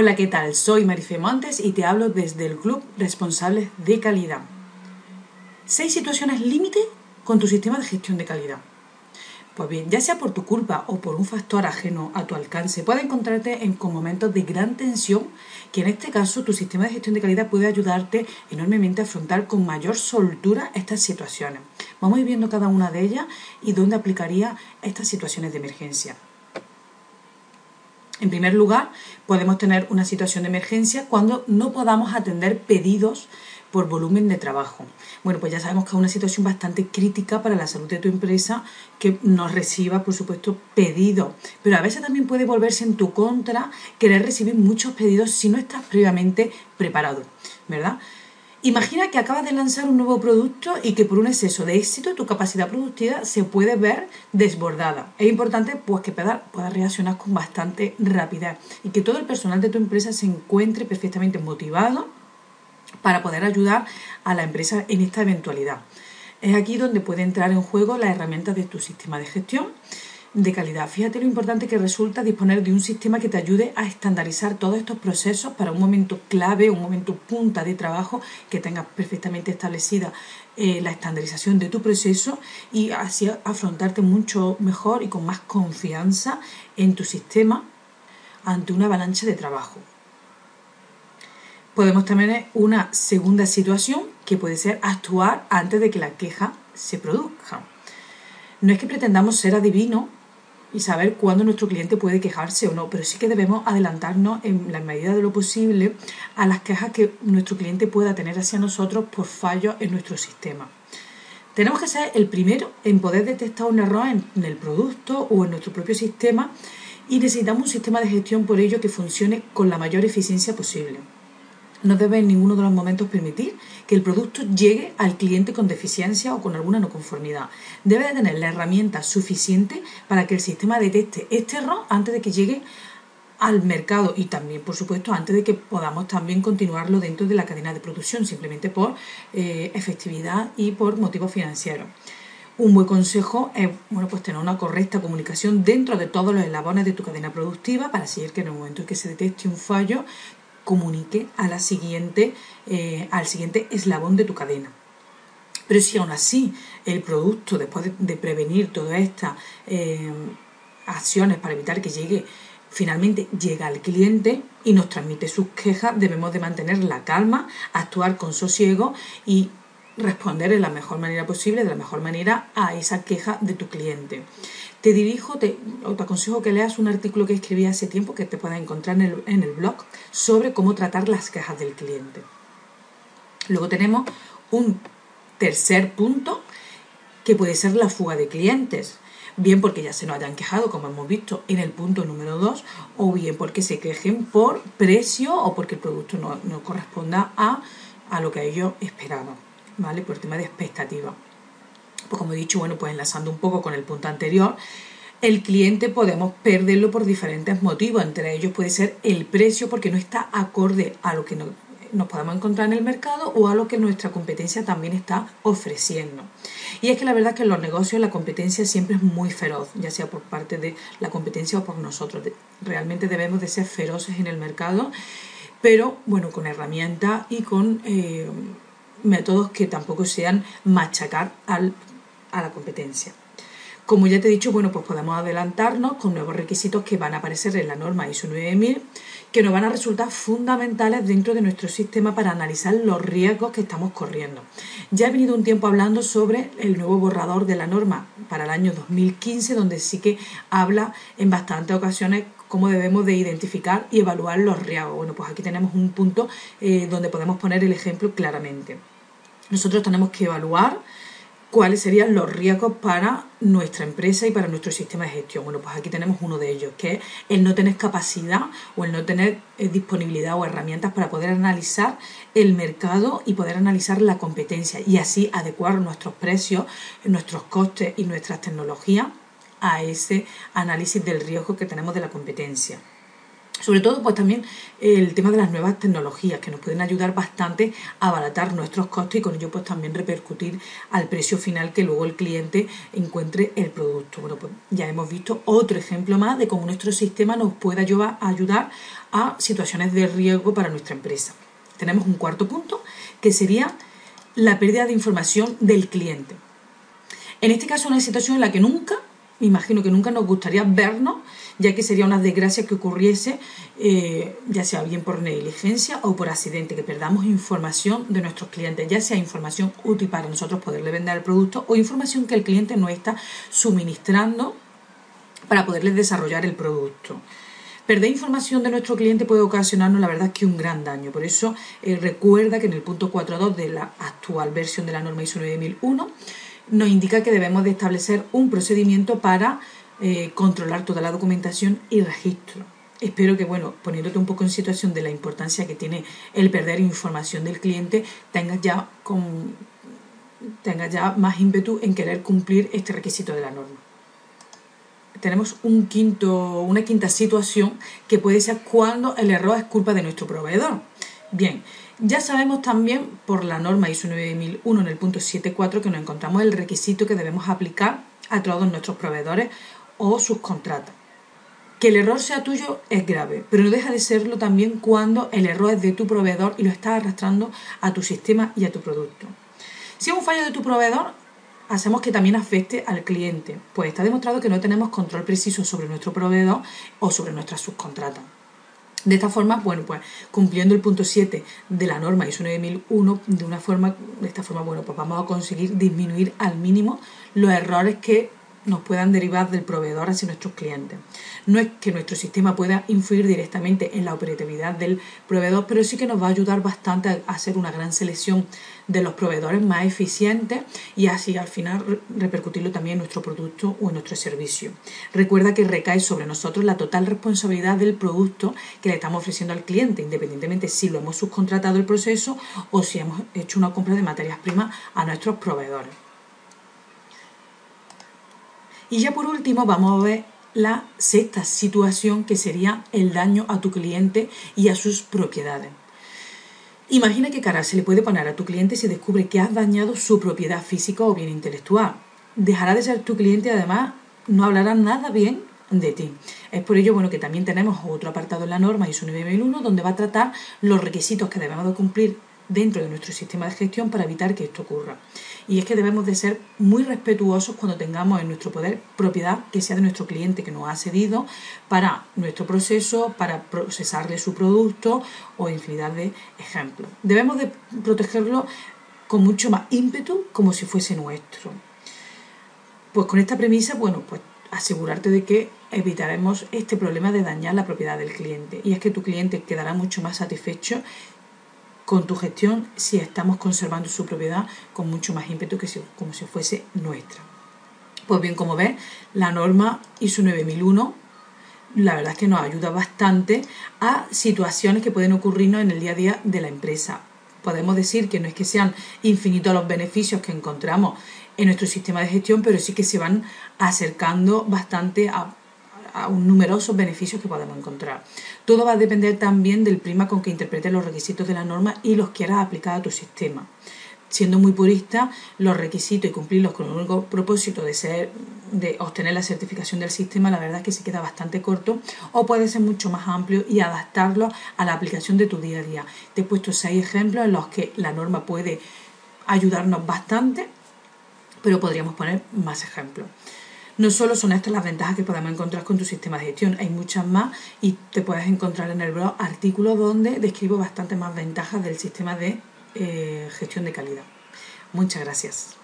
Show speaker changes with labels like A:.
A: Hola, ¿qué tal? Soy Marife Montes y te hablo desde el Club Responsables de Calidad. Seis situaciones límite con tu sistema de gestión de calidad. Pues bien, ya sea por tu culpa o por un factor ajeno a tu alcance, puedes encontrarte en, con momentos de gran tensión que en este caso tu sistema de gestión de calidad puede ayudarte enormemente a afrontar con mayor soltura estas situaciones. Vamos a ir viendo cada una de ellas y dónde aplicaría estas situaciones de emergencia. En primer lugar, podemos tener una situación de emergencia cuando no podamos atender pedidos por volumen de trabajo. Bueno, pues ya sabemos que es una situación bastante crítica para la salud de tu empresa que no reciba, por supuesto, pedidos. Pero a veces también puede volverse en tu contra querer recibir muchos pedidos si no estás previamente preparado, ¿verdad? Imagina que acabas de lanzar un nuevo producto y que por un exceso de éxito tu capacidad productiva se puede ver desbordada. Es importante pues que puedas reaccionar con bastante rapidez y que todo el personal de tu empresa se encuentre perfectamente motivado para poder ayudar a la empresa en esta eventualidad. Es aquí donde puede entrar en juego las herramientas de tu sistema de gestión de calidad. Fíjate lo importante que resulta disponer de un sistema que te ayude a estandarizar todos estos procesos para un momento clave, un momento punta de trabajo, que tengas perfectamente establecida eh, la estandarización de tu proceso y así afrontarte mucho mejor y con más confianza en tu sistema ante una avalancha de trabajo. Podemos tener una segunda situación que puede ser actuar antes de que la queja se produzca. No es que pretendamos ser adivinos y saber cuándo nuestro cliente puede quejarse o no, pero sí que debemos adelantarnos en la medida de lo posible a las quejas que nuestro cliente pueda tener hacia nosotros por fallos en nuestro sistema. Tenemos que ser el primero en poder detectar un error en, el producto o en nuestro propio sistema y necesitamos un sistema de gestión por ello que funcione con la mayor eficiencia posible no debe en ninguno de los momentos permitir que el producto llegue al cliente con deficiencia o con alguna no conformidad. Debe de tener la herramienta suficiente para que el sistema detecte este error antes de que llegue al mercado y también, por supuesto, antes de que podamos también continuarlo dentro de la cadena de producción, simplemente por eh, efectividad y por motivos financieros. Un buen consejo es bueno, pues tener una correcta comunicación dentro de todos los eslabones de tu cadena productiva para seguir que en el momento en que se detecte un fallo comunique a la siguiente, eh, al siguiente eslabón de tu cadena. Pero si aún así el producto, después de, prevenir todas estas eh, acciones para evitar que llegue, finalmente llega al cliente y nos transmite sus quejas, debemos de mantener la calma, actuar con sosiego y responder de la mejor manera posible, de la mejor manera a esa queja de tu cliente. Te dirijo, te, o te aconsejo que leas un artículo que escribí hace tiempo que te puedas encontrar en el, en el blog sobre cómo tratar las quejas del cliente. Luego tenemos un tercer punto que puede ser la fuga de clientes bien porque ya se nos hayan quejado, como hemos visto en el punto número 2, o bien porque se quejen por precio o porque el producto no, no corresponda a, a, lo que ellos esperaban, ¿vale? Por tema de expectativa pues como he dicho, bueno, pues enlazando un poco con el punto anterior, el cliente podemos perderlo por diferentes motivos. Entre ellos puede ser el precio porque no está acorde a lo que nos, podemos encontrar en el mercado o a lo que nuestra competencia también está ofreciendo. Y es que la verdad es que en los negocios la competencia siempre es muy feroz, ya sea por parte de la competencia o por nosotros. Realmente debemos de ser feroces en el mercado, pero bueno, con herramientas y con eh, métodos que tampoco sean machacar al a la competencia. Como ya te he dicho, bueno, pues podemos adelantarnos con nuevos requisitos que van a aparecer en la norma ISO 9000, que nos van a resultar fundamentales dentro de nuestro sistema para analizar los riesgos que estamos corriendo. Ya he venido un tiempo hablando sobre el nuevo borrador de la norma para el año 2015, donde sí que habla en bastantes ocasiones cómo debemos de identificar y evaluar los riesgos. Bueno, pues aquí tenemos un punto eh, donde podemos poner el ejemplo claramente. Nosotros tenemos que evaluar cuáles serían los riesgos para nuestra empresa y para nuestro sistema de gestión. Bueno, pues aquí tenemos uno de ellos, que es el no tener capacidad o el no tener eh, disponibilidad o herramientas para poder analizar el mercado y poder analizar la competencia y así adecuar nuestros precios, nuestros costes y nuestras tecnologías a ese análisis del riesgo que tenemos de la competencia. Sobre todo, pues también el tema de las nuevas tecnologías que nos pueden ayudar bastante a abaratar nuestros costes y con ello pues también repercutir al precio final que luego el cliente encuentre el producto. Bueno, pues ya hemos visto otro ejemplo más de cómo nuestro sistema nos puede ayudar a situaciones de riesgo para nuestra empresa. Tenemos un cuarto punto que sería la pérdida de información del cliente. En este caso, una situación en la que nunca, me imagino que nunca nos gustaría vernos ya que sería una desgracia que ocurriese, eh, ya sea bien por negligencia o por accidente, que perdamos información de nuestros clientes, ya sea información útil para nosotros poderle vender el producto o información que el cliente no está suministrando para poderles desarrollar el producto. Perder información de nuestro cliente puede ocasionarnos, la verdad, que un gran daño. Por eso, eh, recuerda que en el punto 4.2 de la actual versión de la norma ISO 9001 nos indica que debemos de establecer un procedimiento para eh, controlar toda la documentación y registro. Espero que, bueno, poniéndote un poco en situación de la importancia que tiene el perder información del cliente, tengas ya, con, tengas ya más ímpetu en querer cumplir este requisito de la norma. Tenemos un quinto, una quinta situación que puede ser cuando el error es culpa de nuestro proveedor. Bien, ya sabemos también por la norma ISO 9001 en el punto 7.4 que nos encontramos el requisito que debemos aplicar a todos nuestros proveedores o subcontrata. Que el error sea tuyo es grave, pero no deja de serlo también cuando el error es de tu proveedor y lo estás arrastrando a tu sistema y a tu producto. Si es un fallo de tu proveedor, hacemos que también afecte al cliente, pues está demostrado que no tenemos control preciso sobre nuestro proveedor o sobre nuestra subcontrata. De esta forma, bueno, pues cumpliendo el punto 7 de la norma ISO 9001, de una forma, de esta forma, bueno, pues vamos a conseguir disminuir al mínimo los errores que nos puedan derivar del proveedor hacia nuestros clientes. No es que nuestro sistema pueda influir directamente en la operatividad del proveedor, pero sí que nos va a ayudar bastante a hacer una gran selección de los proveedores más eficientes y así al final repercutirlo también en nuestro producto o en nuestro servicio. Recuerda que recae sobre nosotros la total responsabilidad del producto que le estamos ofreciendo al cliente, independientemente si lo hemos subcontratado el proceso o si hemos hecho una compra de materias primas a nuestros proveedores. Y ya por último vamos a ver la sexta situación que sería el daño a tu cliente y a sus propiedades. Imagina qué cara se le puede poner a tu cliente si descubre que has dañado su propiedad física o bien intelectual. Dejará de ser tu cliente y además no hablará nada bien de ti. Es por ello bueno que también tenemos otro apartado en la norma ISO 9001 donde va a tratar los requisitos que debemos de cumplir dentro de nuestro sistema de gestión para evitar que esto ocurra. Y es que debemos de ser muy respetuosos cuando tengamos en nuestro poder propiedad que sea de nuestro cliente que nos ha cedido para nuestro proceso, para procesarle su producto o infinidad de ejemplos. Debemos de protegerlo con mucho más ímpetu como si fuese nuestro. Pues con esta premisa, bueno, pues asegurarte de que evitaremos este problema de dañar la propiedad del cliente. Y es que tu cliente quedará mucho más satisfecho con tu gestión si estamos conservando su propiedad con mucho más ímpetu que si, como si fuese nuestra. Pues bien, como ves, la norma ISO 9001 la verdad es que nos ayuda bastante a situaciones que pueden ocurrirnos en el día a día de la empresa. Podemos decir que no es que sean infinitos los beneficios que encontramos en nuestro sistema de gestión, pero sí que se van acercando bastante a a numerosos beneficios que podemos encontrar. Todo va a depender también del prima con que interpretes los requisitos de la norma y los quieras aplicar a tu sistema. Siendo muy purista, los requisitos y cumplirlos con el único propósito de ser de obtener la certificación del sistema, la verdad es que se queda bastante corto o puede ser mucho más amplio y adaptarlo a la aplicación de tu día a día. Te he puesto seis ejemplos en los que la norma puede ayudarnos bastante, pero podríamos poner más ejemplos. No solo son estas las ventajas que podemos encontrar con tu sistema de gestión, hay muchas más y te puedes encontrar en el blog artículos donde describo bastante más ventajas del sistema de eh, gestión de calidad. Muchas gracias.